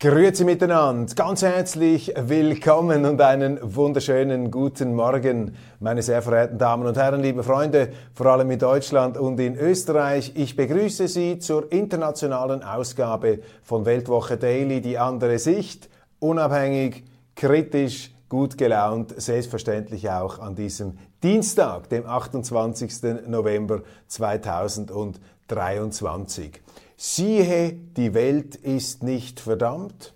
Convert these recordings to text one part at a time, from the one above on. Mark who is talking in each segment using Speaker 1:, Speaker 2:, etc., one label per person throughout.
Speaker 1: Grüezi miteinander, ganz herzlich willkommen und einen wunderschönen guten Morgen, meine sehr verehrten Damen und Herren, liebe Freunde, vor allem in Deutschland und in Österreich. Ich begrüße Sie zur internationalen Ausgabe von Weltwoche Daily, die andere Sicht, unabhängig, kritisch, gut gelaunt, selbstverständlich auch an diesem Dienstag, dem 28. November 2023. Siehe, die Welt ist nicht verdammt,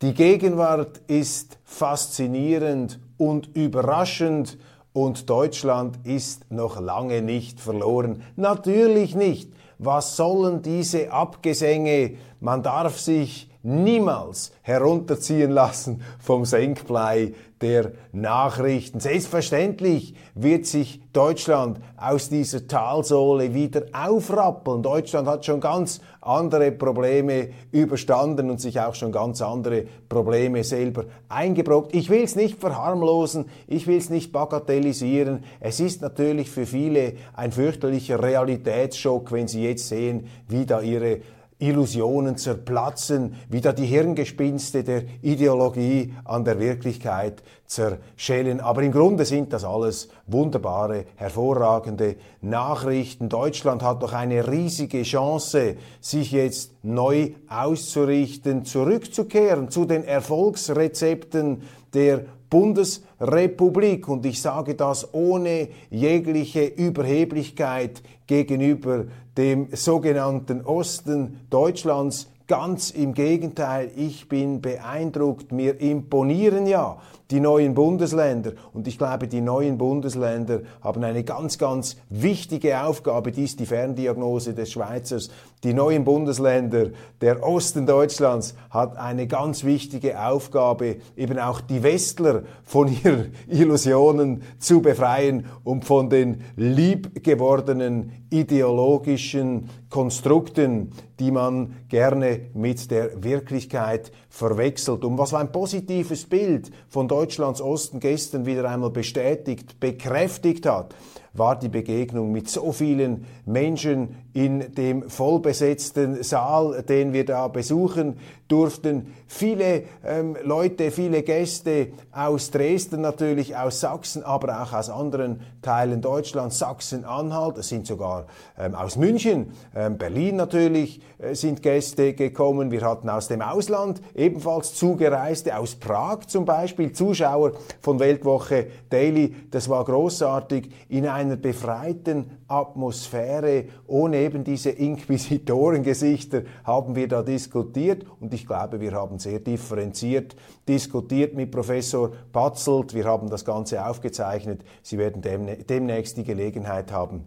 Speaker 1: die Gegenwart ist faszinierend und überraschend und Deutschland ist noch lange nicht verloren. Natürlich nicht. Was sollen diese Abgesänge? Man darf sich niemals herunterziehen lassen vom Senkblei der Nachrichten. Selbstverständlich wird sich Deutschland aus dieser Talsohle wieder aufrappeln. Deutschland hat schon ganz andere Probleme überstanden und sich auch schon ganz andere Probleme selber eingebrockt. Ich will es nicht verharmlosen, ich will es nicht bagatellisieren. Es ist natürlich für viele ein fürchterlicher Realitätsschock, wenn sie jetzt sehen, wie da ihre Illusionen zerplatzen, wieder die Hirngespinste der Ideologie an der Wirklichkeit zerschellen. Aber im Grunde sind das alles wunderbare, hervorragende Nachrichten. Deutschland hat doch eine riesige Chance, sich jetzt neu auszurichten, zurückzukehren zu den Erfolgsrezepten der Bundesrepublik. Und ich sage das ohne jegliche Überheblichkeit gegenüber dem sogenannten Osten Deutschlands. Ganz im Gegenteil, ich bin beeindruckt, mir imponieren ja die neuen Bundesländer. Und ich glaube, die neuen Bundesländer haben eine ganz, ganz wichtige Aufgabe. Die ist die Ferndiagnose des Schweizers. Die neuen Bundesländer, der Osten Deutschlands hat eine ganz wichtige Aufgabe, eben auch die Westler von ihren Illusionen zu befreien und von den liebgewordenen ideologischen Konstrukten, die man gerne mit der Wirklichkeit verwechselt. Und was ein positives Bild von Deutschlands Osten gestern wieder einmal bestätigt, bekräftigt hat, war die Begegnung mit so vielen Menschen in dem vollbesetzten Saal, den wir da besuchen durften. Viele ähm, Leute, viele Gäste aus Dresden natürlich, aus Sachsen, aber auch aus anderen Teilen Deutschlands, Sachsen-Anhalt, es sind sogar ähm, aus München, ähm, Berlin natürlich äh, sind Gäste gekommen. Wir hatten aus dem Ausland ebenfalls Zugereiste, aus Prag zum Beispiel, Zuschauer von Weltwoche Daily. Das war großartig in einer befreiten Atmosphäre, ohne eben diese Inquisitorengesichter haben wir da diskutiert und ich glaube, wir haben sehr differenziert diskutiert mit Professor Patzelt. Wir haben das Ganze aufgezeichnet. Sie werden demnächst die Gelegenheit haben,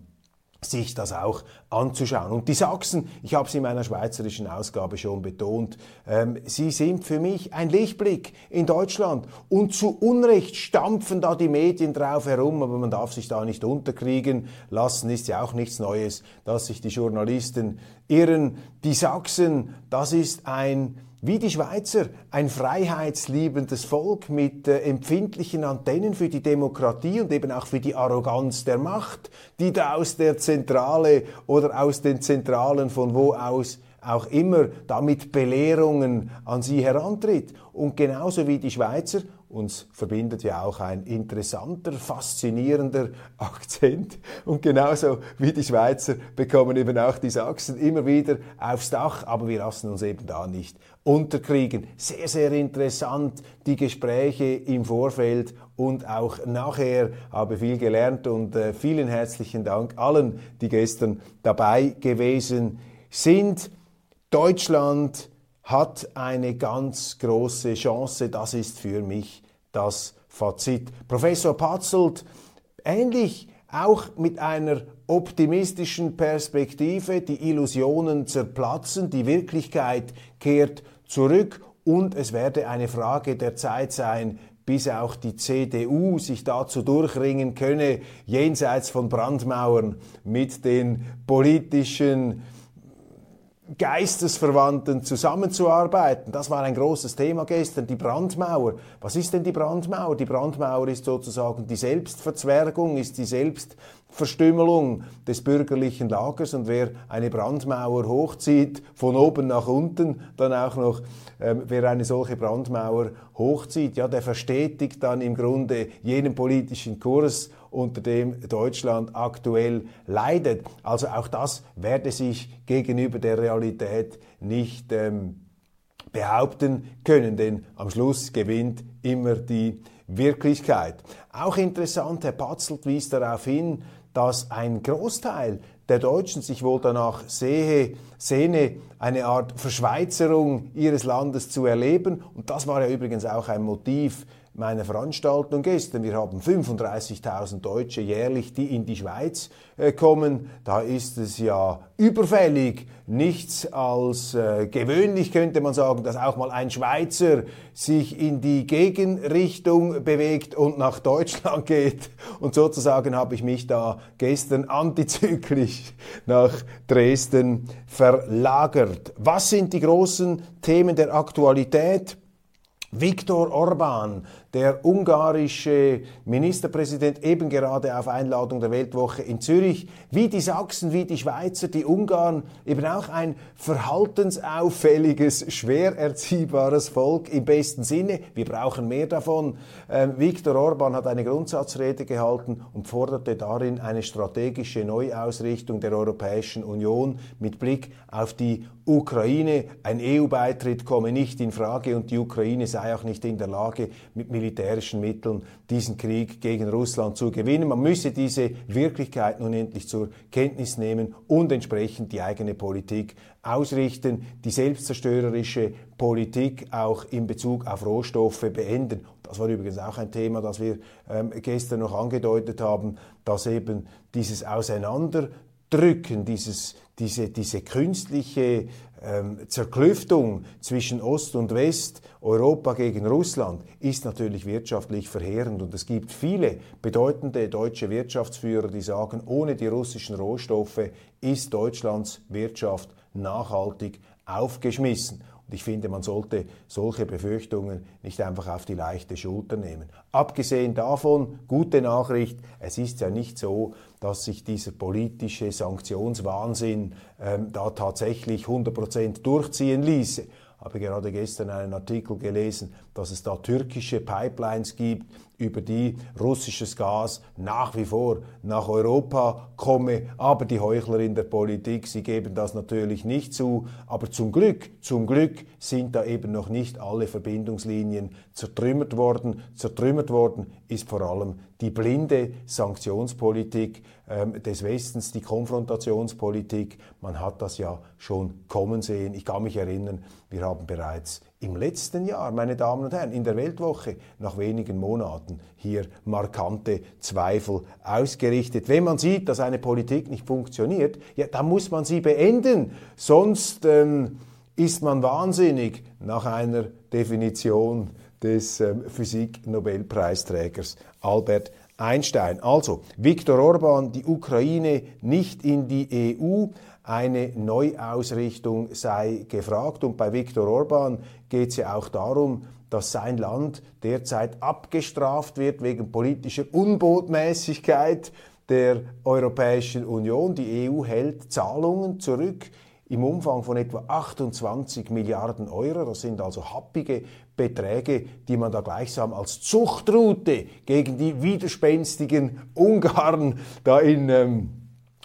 Speaker 1: sich das auch anzuschauen. Und die Sachsen, ich habe es in meiner schweizerischen Ausgabe schon betont, ähm, sie sind für mich ein Lichtblick in Deutschland. Und zu Unrecht stampfen da die Medien drauf herum, aber man darf sich da nicht unterkriegen lassen, ist ja auch nichts Neues, dass sich die Journalisten irren. Die Sachsen, das ist ein wie die Schweizer, ein freiheitsliebendes Volk mit äh, empfindlichen Antennen für die Demokratie und eben auch für die Arroganz der Macht, die da aus der Zentrale oder aus den Zentralen von wo aus auch immer damit Belehrungen an sie herantritt. Und genauso wie die Schweizer uns verbindet ja auch ein interessanter, faszinierender Akzent. Und genauso wie die Schweizer bekommen eben auch die Sachsen immer wieder aufs Dach, aber wir lassen uns eben da nicht unterkriegen. Sehr, sehr interessant, die Gespräche im Vorfeld und auch nachher habe viel gelernt und äh, vielen herzlichen Dank allen, die gestern dabei gewesen sind. Deutschland hat eine ganz große Chance. Das ist für mich das Fazit. Professor Patzelt, ähnlich auch mit einer optimistischen Perspektive, die Illusionen zerplatzen, die Wirklichkeit kehrt zurück und es werde eine Frage der Zeit sein, bis auch die CDU sich dazu durchringen könne, jenseits von Brandmauern mit den politischen Geistesverwandten zusammenzuarbeiten. Das war ein großes Thema gestern, die Brandmauer. Was ist denn die Brandmauer? Die Brandmauer ist sozusagen die Selbstverzwergung, ist die Selbstverstümmelung des bürgerlichen Lagers und wer eine Brandmauer hochzieht, von oben nach unten, dann auch noch, äh, wer eine solche Brandmauer hochzieht, ja, der verstetigt dann im Grunde jenen politischen Kurs unter dem Deutschland aktuell leidet. Also auch das werde sich gegenüber der Realität nicht ähm, behaupten können, denn am Schluss gewinnt immer die Wirklichkeit. Auch interessant, Herr Patzelt wies darauf hin, dass ein Großteil der Deutschen sich wohl danach sehe, sehne, eine Art Verschweizerung ihres Landes zu erleben. Und das war ja übrigens auch ein Motiv meiner Veranstaltung gestern. Wir haben 35.000 Deutsche jährlich, die in die Schweiz äh, kommen. Da ist es ja überfällig, nichts als äh, gewöhnlich könnte man sagen, dass auch mal ein Schweizer sich in die Gegenrichtung bewegt und nach Deutschland geht. Und sozusagen habe ich mich da gestern antizyklisch nach Dresden verlagert. Was sind die großen Themen der Aktualität? Viktor Orban, der ungarische Ministerpräsident, eben gerade auf Einladung der Weltwoche in Zürich, wie die Sachsen, wie die Schweizer, die Ungarn, eben auch ein verhaltensauffälliges, schwer erziehbares Volk im besten Sinne. Wir brauchen mehr davon. Ähm, Viktor Orban hat eine Grundsatzrede gehalten und forderte darin eine strategische Neuausrichtung der Europäischen Union mit Blick auf die Ukraine. Ein EU-Beitritt komme nicht in Frage und die Ukraine sei auch nicht in der Lage, mit militärischen Mitteln diesen Krieg gegen Russland zu gewinnen. Man müsse diese Wirklichkeit nun endlich zur Kenntnis nehmen und entsprechend die eigene Politik ausrichten, die selbstzerstörerische Politik auch in Bezug auf Rohstoffe beenden. Das war übrigens auch ein Thema, das wir ähm, gestern noch angedeutet haben, dass eben dieses Auseinanderdrücken, dieses, diese, diese künstliche ähm, Zerklüftung zwischen Ost und West, Europa gegen Russland, ist natürlich wirtschaftlich verheerend. Und es gibt viele bedeutende deutsche Wirtschaftsführer, die sagen, ohne die russischen Rohstoffe ist Deutschlands Wirtschaft nachhaltig aufgeschmissen. Ich finde, man sollte solche Befürchtungen nicht einfach auf die leichte Schulter nehmen. Abgesehen davon, gute Nachricht, es ist ja nicht so, dass sich dieser politische Sanktionswahnsinn ähm, da tatsächlich 100% durchziehen ließe habe gerade gestern einen Artikel gelesen, dass es da türkische Pipelines gibt, über die russisches Gas nach wie vor nach Europa komme. Aber die Heuchler in der Politik, sie geben das natürlich nicht zu. Aber zum Glück, zum Glück sind da eben noch nicht alle Verbindungslinien zertrümmert worden. Zertrümmert worden ist vor allem die blinde Sanktionspolitik ähm, des Westens, die Konfrontationspolitik. Man hat das ja schon kommen sehen. Ich kann mich erinnern, wir haben bereits im letzten Jahr, meine Damen und Herren, in der Weltwoche nach wenigen Monaten hier markante Zweifel ausgerichtet. Wenn man sieht, dass eine Politik nicht funktioniert, ja, dann muss man sie beenden. Sonst ähm, ist man wahnsinnig nach einer Definition des ähm, Physik-Nobelpreisträgers Albert Einstein. Also, Viktor Orban, die Ukraine nicht in die EU, eine Neuausrichtung sei gefragt. Und bei Viktor Orban geht es ja auch darum, dass sein Land derzeit abgestraft wird wegen politischer Unbotmäßigkeit der Europäischen Union. Die EU hält Zahlungen zurück im Umfang von etwa 28 Milliarden Euro. Das sind also happige Beträge, die man da gleichsam als Zuchtroute gegen die widerspenstigen Ungarn da in, ähm,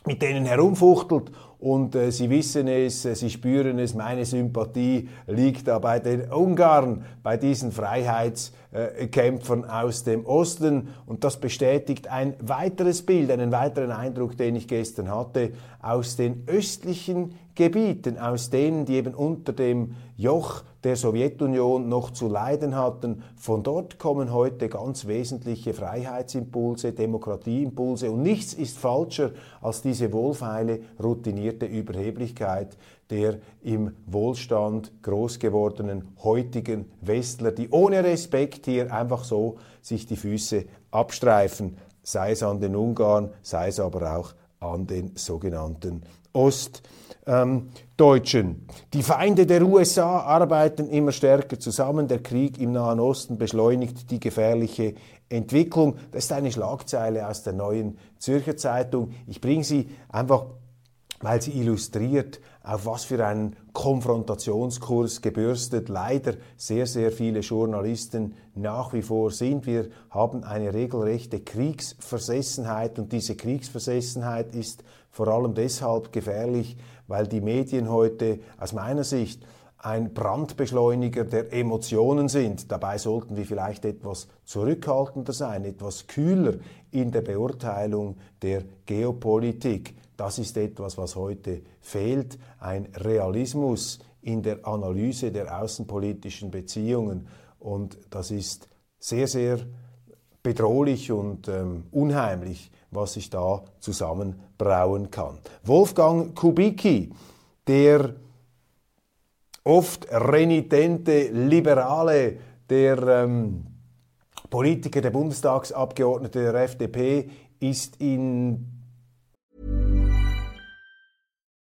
Speaker 1: mit denen herumfuchtelt. Und äh, Sie wissen es, äh, Sie spüren es, meine Sympathie liegt da bei den Ungarn, bei diesen Freiheitskämpfern äh, aus dem Osten und das bestätigt ein weiteres Bild, einen weiteren Eindruck, den ich gestern hatte, aus den östlichen Gebieten, aus denen, die eben unter dem Joch der Sowjetunion noch zu leiden hatten. Von dort kommen heute ganz wesentliche Freihetsimpulse, Demokratieimpulse und nichts ist falscher als diese wohlfeile, routinierte Überheblichkeit der im Wohlstand groß gewordenen heutigen Westler, die ohne Respekt hier einfach so sich die Füße abstreifen, sei es an den Ungarn, sei es aber auch an den sogenannten Ost ähm. Die Feinde der USA arbeiten immer stärker zusammen. Der Krieg im Nahen Osten beschleunigt die gefährliche Entwicklung. Das ist eine Schlagzeile aus der neuen Zürcher Zeitung. Ich bringe sie einfach, weil sie illustriert, auf was für einen Konfrontationskurs gebürstet leider sehr, sehr viele Journalisten nach wie vor sind. Wir haben eine regelrechte Kriegsversessenheit und diese Kriegsversessenheit ist vor allem deshalb gefährlich, weil die Medien heute aus meiner Sicht ein Brandbeschleuniger der Emotionen sind. Dabei sollten wir vielleicht etwas zurückhaltender sein, etwas kühler in der Beurteilung der Geopolitik. Das ist etwas, was heute fehlt, ein Realismus in der Analyse der außenpolitischen Beziehungen. Und das ist sehr, sehr bedrohlich und ähm, unheimlich, was sich da zusammenbrauen kann. Wolfgang Kubicki, der oft renitente Liberale, der ähm, Politiker, der Bundestagsabgeordnete der FDP, ist in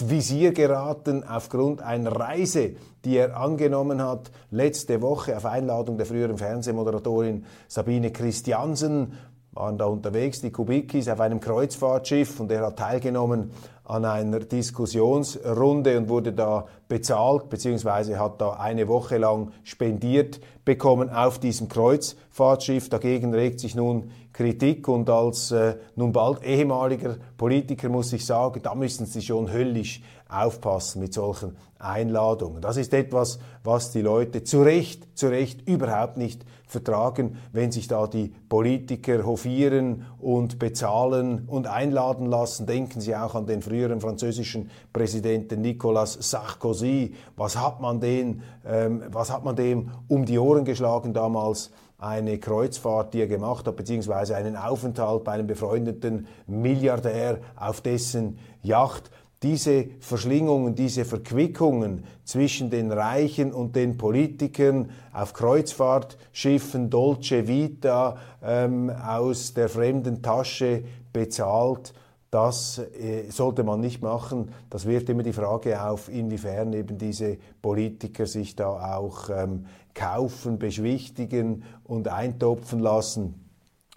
Speaker 1: Visier geraten aufgrund einer Reise, die er angenommen hat letzte Woche auf Einladung der früheren Fernsehmoderatorin Sabine Christiansen. Waren da unterwegs, die Kubikis, auf einem Kreuzfahrtschiff und er hat teilgenommen an einer Diskussionsrunde und wurde da bezahlt, beziehungsweise hat da eine Woche lang spendiert bekommen auf diesem Kreuzfahrtschiff. Dagegen regt sich nun Kritik und als äh, nun bald ehemaliger Politiker muss ich sagen, da müssen Sie schon höllisch aufpassen mit solchen Einladungen. Das ist etwas, was die Leute zu Recht, zu Recht überhaupt nicht vertragen, wenn sich da die Politiker hofieren und bezahlen und einladen lassen. Denken Sie auch an den früheren französischen Präsidenten Nicolas Sarkozy. Was hat man den, ähm, was hat man dem um die Ohren geschlagen damals? eine Kreuzfahrt, die er gemacht hat, beziehungsweise einen Aufenthalt bei einem befreundeten Milliardär auf dessen Yacht. Diese Verschlingungen, diese Verquickungen zwischen den Reichen und den Politikern auf Kreuzfahrtschiffen, Dolce Vita, ähm, aus der fremden Tasche bezahlt, das äh, sollte man nicht machen. Das wirft immer die Frage auf, inwiefern eben diese Politiker sich da auch ähm, kaufen, beschwichtigen und eintopfen lassen.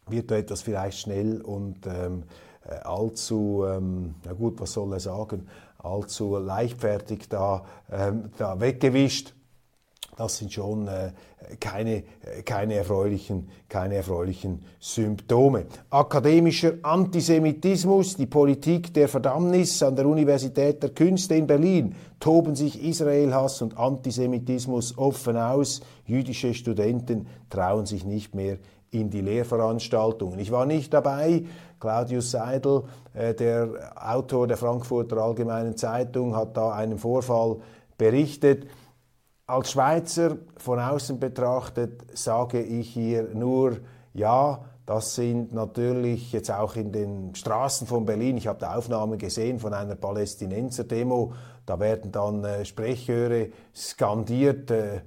Speaker 1: Wird da etwas vielleicht schnell und ähm, äh, allzu, ähm, na gut, was soll er sagen, allzu leichtfertig da, ähm, da weggewischt. Das sind schon äh, keine, äh, keine, erfreulichen, keine erfreulichen Symptome. Akademischer Antisemitismus, die Politik der Verdammnis an der Universität der Künste in Berlin toben sich Israelhass und Antisemitismus offen aus. Jüdische Studenten trauen sich nicht mehr in die Lehrveranstaltungen. Ich war nicht dabei. Claudius Seidel, äh, der Autor der Frankfurter Allgemeinen Zeitung, hat da einen Vorfall berichtet. Als Schweizer von außen betrachtet sage ich hier nur, ja, das sind natürlich jetzt auch in den Straßen von Berlin, ich habe da Aufnahmen gesehen von einer Palästinenser-Demo, da werden dann äh, Sprechchöre skandiert, äh,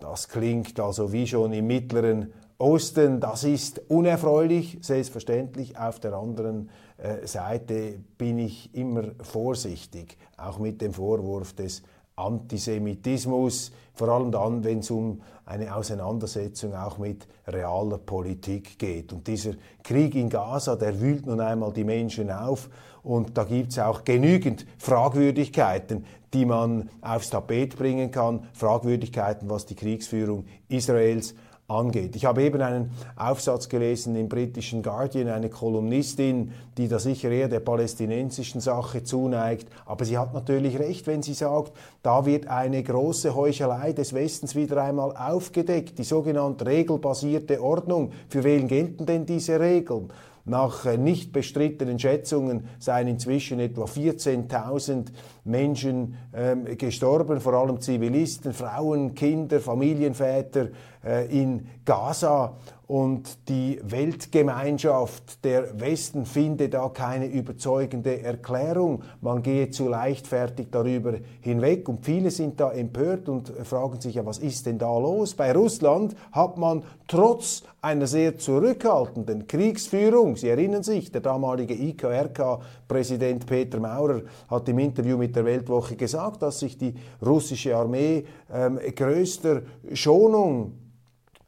Speaker 1: das klingt also wie schon im Mittleren Osten, das ist unerfreulich, selbstverständlich. Auf der anderen äh, Seite bin ich immer vorsichtig, auch mit dem Vorwurf des Antisemitismus, vor allem dann, wenn es um eine Auseinandersetzung auch mit realer Politik geht. Und dieser Krieg in Gaza, der wühlt nun einmal die Menschen auf und da gibt es auch genügend Fragwürdigkeiten, die man aufs Tapet bringen kann, Fragwürdigkeiten, was die Kriegsführung Israels angeht. Ich habe eben einen Aufsatz gelesen im britischen Guardian, eine Kolumnistin, die da sicher eher der palästinensischen Sache zuneigt, aber sie hat natürlich recht, wenn sie sagt, da wird eine große Heuchelei des Westens wieder einmal aufgedeckt, die sogenannte regelbasierte Ordnung. Für wen gelten denn diese Regeln? Nach äh, nicht bestrittenen Schätzungen seien inzwischen etwa 14.000 Menschen ähm, gestorben, vor allem Zivilisten, Frauen, Kinder, Familienväter äh, in Gaza und die Weltgemeinschaft, der Westen finde da keine überzeugende Erklärung. Man gehe zu leichtfertig darüber hinweg und viele sind da empört und fragen sich ja, was ist denn da los? Bei Russland hat man trotz einer sehr zurückhaltenden Kriegsführung, Sie erinnern sich, der damalige IKRK-Präsident Peter Maurer hat im Interview mit der Weltwoche gesagt, dass sich die russische Armee ähm, größter Schonung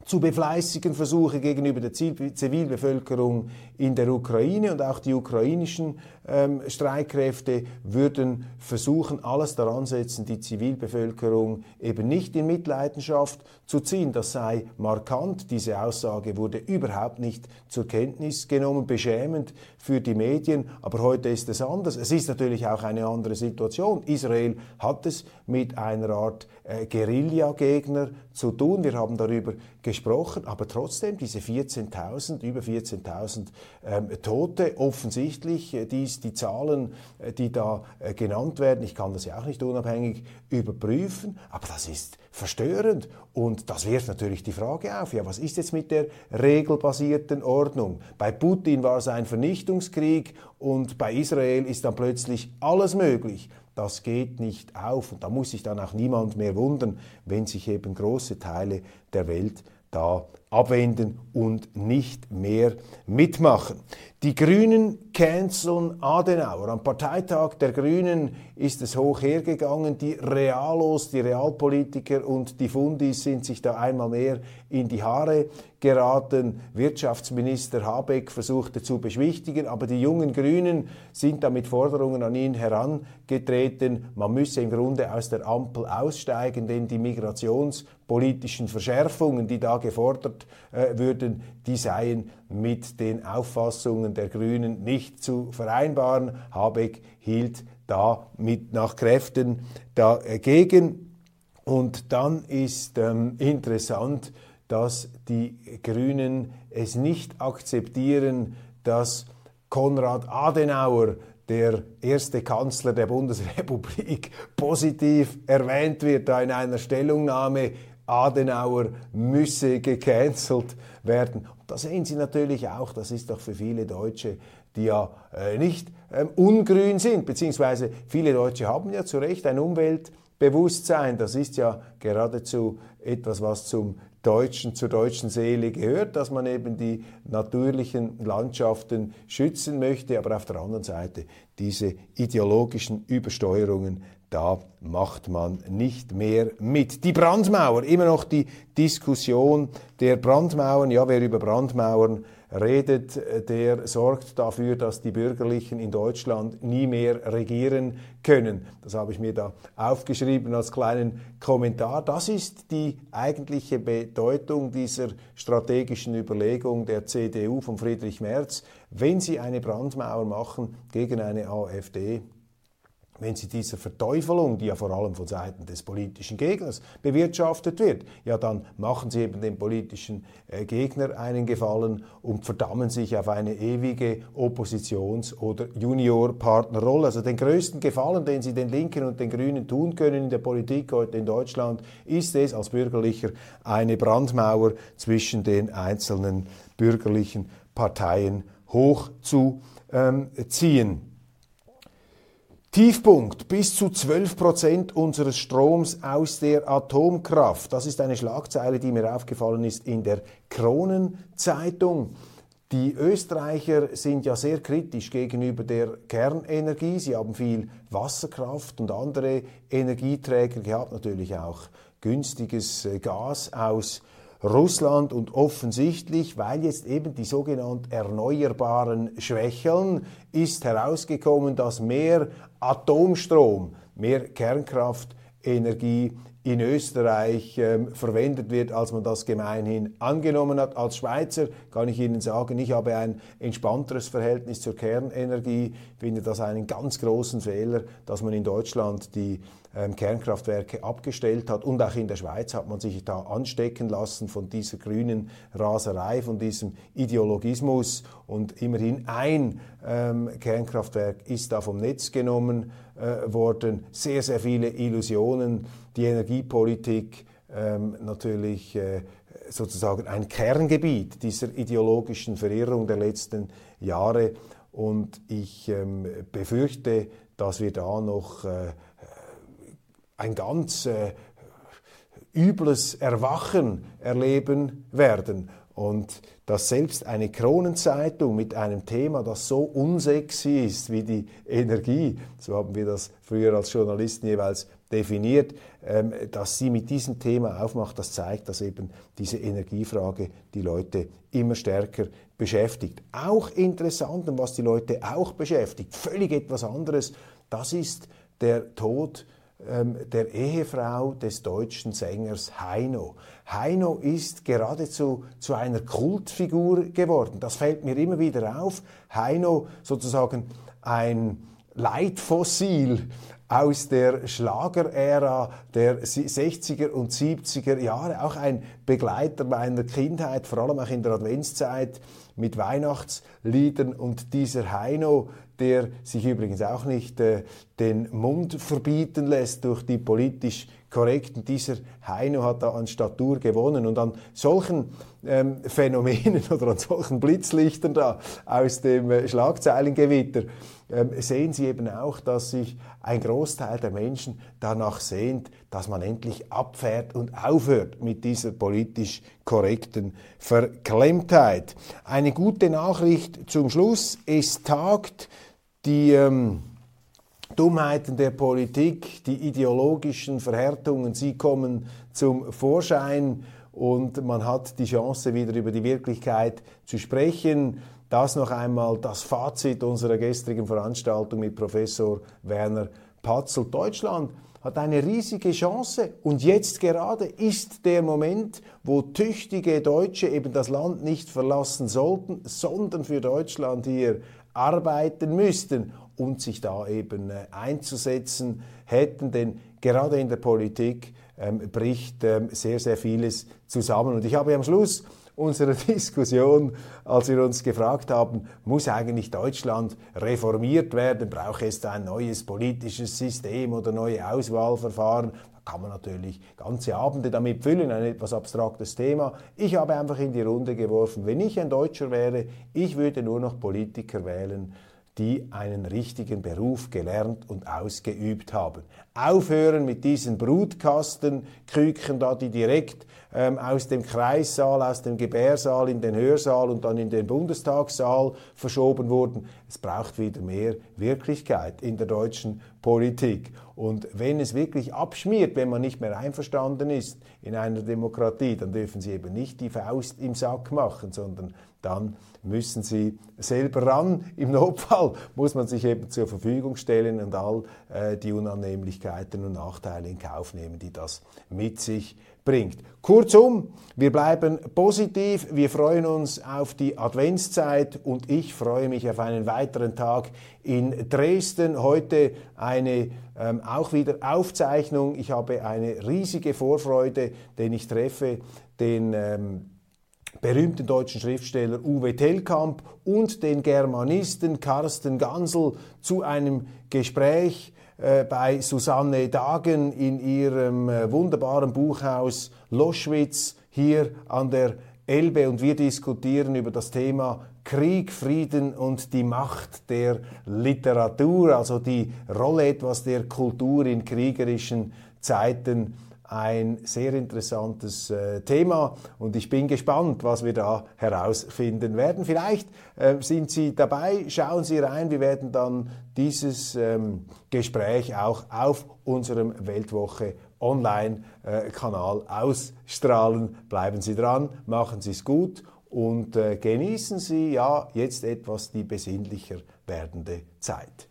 Speaker 1: zu befleißigen Versuche gegenüber der Zivilbevölkerung in der Ukraine und auch die ukrainischen ähm, Streitkräfte würden versuchen, alles daran setzen, die Zivilbevölkerung eben nicht in Mitleidenschaft zu ziehen. Das sei markant. Diese Aussage wurde überhaupt nicht zur Kenntnis genommen, beschämend für die Medien. Aber heute ist es anders. Es ist natürlich auch eine andere Situation. Israel hat es mit einer Art äh, Guerilla-Gegner zu tun. Wir haben darüber gesprochen. Aber trotzdem diese 14.000, über 14.000 ähm, Tote, offensichtlich, äh, dies die Zahlen, äh, die da äh, genannt werden, ich kann das ja auch nicht unabhängig überprüfen, aber das ist verstörend und das wirft natürlich die Frage auf, ja, was ist jetzt mit der regelbasierten Ordnung? Bei Putin war es ein Vernichtungskrieg und bei Israel ist dann plötzlich alles möglich. Das geht nicht auf und da muss sich dann auch niemand mehr wundern, wenn sich eben große Teile der Welt da abwenden und nicht mehr mitmachen. Die Grünen canceln Adenauer. Am Parteitag der Grünen ist es hoch hergegangen. Die Realos, die Realpolitiker und die Fundis sind sich da einmal mehr in die Haare geraten. Wirtschaftsminister Habeck versuchte zu beschwichtigen, aber die jungen Grünen sind da mit Forderungen an ihn herangetreten. Man müsse im Grunde aus der Ampel aussteigen, denn die migrationspolitischen Verschärfungen, die da gefordert äh, würden, die seien mit den Auffassungen der Grünen nicht zu vereinbaren. Habeck hielt da mit nach Kräften dagegen. Und dann ist ähm, interessant, dass die Grünen es nicht akzeptieren, dass Konrad Adenauer, der erste Kanzler der Bundesrepublik, positiv erwähnt wird, da in einer Stellungnahme Adenauer müsse gecancelt werden. Da sehen Sie natürlich auch, das ist doch für viele Deutsche, die ja äh, nicht ähm, ungrün sind, beziehungsweise viele Deutsche haben ja zu Recht ein Umweltbewusstsein. Das ist ja geradezu etwas, was zum Deutschen, zur deutschen Seele gehört, dass man eben die natürlichen Landschaften schützen möchte, aber auf der anderen Seite diese ideologischen Übersteuerungen da macht man nicht mehr mit. Die Brandmauer, immer noch die Diskussion der Brandmauern. Ja, wer über Brandmauern redet, der sorgt dafür, dass die Bürgerlichen in Deutschland nie mehr regieren können. Das habe ich mir da aufgeschrieben als kleinen Kommentar. Das ist die eigentliche Bedeutung dieser strategischen Überlegung der CDU von Friedrich Merz. Wenn sie eine Brandmauer machen gegen eine AfD, wenn sie dieser Verteufelung, die ja vor allem von Seiten des politischen Gegners bewirtschaftet wird, ja dann machen sie eben dem politischen äh, Gegner einen Gefallen und verdammen sich auf eine ewige Oppositions- oder Juniorpartnerrolle. Also den größten Gefallen, den sie den Linken und den Grünen tun können in der Politik heute in Deutschland, ist es als Bürgerlicher eine Brandmauer zwischen den einzelnen bürgerlichen Parteien hochzuziehen. Tiefpunkt bis zu 12 Prozent unseres Stroms aus der Atomkraft. Das ist eine Schlagzeile, die mir aufgefallen ist in der Kronenzeitung. Die Österreicher sind ja sehr kritisch gegenüber der Kernenergie. Sie haben viel Wasserkraft und andere Energieträger gehabt, natürlich auch günstiges äh, Gas aus Russland und offensichtlich, weil jetzt eben die sogenannten Erneuerbaren schwächeln, ist herausgekommen, dass mehr Atomstrom, mehr Kernkraftenergie in Österreich ähm, verwendet wird, als man das gemeinhin angenommen hat. Als Schweizer kann ich Ihnen sagen, ich habe ein entspannteres Verhältnis zur Kernenergie, finde das einen ganz großen Fehler, dass man in Deutschland die Kernkraftwerke abgestellt hat. Und auch in der Schweiz hat man sich da anstecken lassen von dieser grünen Raserei, von diesem Ideologismus. Und immerhin ein ähm, Kernkraftwerk ist da vom Netz genommen äh, worden. Sehr, sehr viele Illusionen. Die Energiepolitik ähm, natürlich äh, sozusagen ein Kerngebiet dieser ideologischen Verirrung der letzten Jahre. Und ich ähm, befürchte, dass wir da noch äh, ein ganz äh, übles Erwachen erleben werden. Und dass selbst eine Kronenzeitung mit einem Thema, das so unsexy ist wie die Energie, so haben wir das früher als Journalisten jeweils definiert, ähm, dass sie mit diesem Thema aufmacht, das zeigt, dass eben diese Energiefrage die Leute immer stärker beschäftigt. Auch interessant und was die Leute auch beschäftigt, völlig etwas anderes, das ist der Tod der Ehefrau des deutschen Sängers Heino. Heino ist geradezu zu einer Kultfigur geworden. Das fällt mir immer wieder auf. Heino sozusagen ein Leitfossil aus der Schlagerära der 60er und 70er Jahre, auch ein Begleiter meiner Kindheit, vor allem auch in der Adventszeit mit Weihnachtsliedern und dieser Heino, der sich übrigens auch nicht äh, den Mund verbieten lässt durch die politisch Korrekten. Dieser Heino hat da an Statur gewonnen und an solchen ähm, Phänomenen oder an solchen Blitzlichtern da aus dem äh, Schlagzeilengewitter sehen Sie eben auch, dass sich ein Großteil der Menschen danach sehnt, dass man endlich abfährt und aufhört mit dieser politisch korrekten Verklemmtheit. Eine gute Nachricht zum Schluss. Es tagt die ähm, Dummheiten der Politik, die ideologischen Verhärtungen, sie kommen zum Vorschein und man hat die Chance, wieder über die Wirklichkeit zu sprechen. Das noch einmal das Fazit unserer gestrigen Veranstaltung mit Professor Werner Patzel. Deutschland hat eine riesige Chance und jetzt gerade ist der Moment, wo tüchtige Deutsche eben das Land nicht verlassen sollten, sondern für Deutschland hier arbeiten müssten und sich da eben äh, einzusetzen hätten, denn gerade in der Politik ähm, bricht ähm, sehr, sehr vieles zusammen. Und ich habe am Schluss unserer Diskussion, als wir uns gefragt haben, muss eigentlich Deutschland reformiert werden, braucht es ein neues politisches System oder neue Auswahlverfahren? Da kann man natürlich ganze Abende damit füllen, ein etwas abstraktes Thema. Ich habe einfach in die Runde geworfen, wenn ich ein Deutscher wäre, ich würde nur noch Politiker wählen, die einen richtigen Beruf gelernt und ausgeübt haben. Aufhören mit diesen Brutkastenküken da, die direkt ähm, aus dem Kreissaal, aus dem Gebärsaal in den Hörsaal und dann in den Bundestagssaal verschoben wurden. Es braucht wieder mehr Wirklichkeit in der deutschen Politik. Und wenn es wirklich abschmiert, wenn man nicht mehr einverstanden ist in einer Demokratie, dann dürfen Sie eben nicht die Faust im Sack machen, sondern dann müssen Sie selber ran. Im Notfall muss man sich eben zur Verfügung stellen und all äh, die Unannehmlichkeiten und Nachteile in Kauf nehmen, die das mit sich bringt. Kurzum, wir bleiben positiv, wir freuen uns auf die Adventszeit und ich freue mich auf einen weiteren Tag in Dresden. Heute eine ähm, auch wieder Aufzeichnung. Ich habe eine riesige Vorfreude, denn ich treffe den ähm, berühmten deutschen Schriftsteller Uwe Tellkamp und den Germanisten Carsten Gansel zu einem Gespräch äh, bei Susanne Dagen in ihrem äh, wunderbaren Buchhaus Loschwitz hier an der Elbe. Und wir diskutieren über das Thema Krieg, Frieden und die Macht der Literatur, also die Rolle etwas der Kultur in kriegerischen Zeiten ein sehr interessantes äh, Thema und ich bin gespannt, was wir da herausfinden werden. Vielleicht äh, sind Sie dabei, schauen Sie rein, wir werden dann dieses ähm, Gespräch auch auf unserem Weltwoche Online-Kanal ausstrahlen. Bleiben Sie dran, machen Sie es gut und äh, genießen Sie ja jetzt etwas die besinnlicher werdende Zeit.